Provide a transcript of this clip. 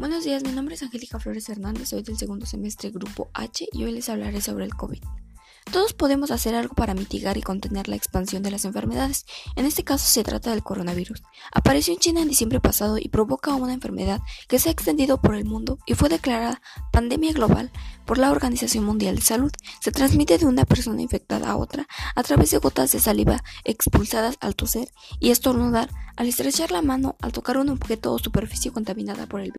Buenos días, mi nombre es Angélica Flores Hernández, soy del segundo semestre Grupo H y hoy les hablaré sobre el COVID. Todos podemos hacer algo para mitigar y contener la expansión de las enfermedades. En este caso se trata del coronavirus. Apareció en China en diciembre pasado y provoca una enfermedad que se ha extendido por el mundo y fue declarada pandemia global por la Organización Mundial de Salud. Se transmite de una persona infectada a otra a través de gotas de saliva expulsadas al toser y estornudar, al estrechar la mano, al tocar un objeto o superficie contaminada por el virus.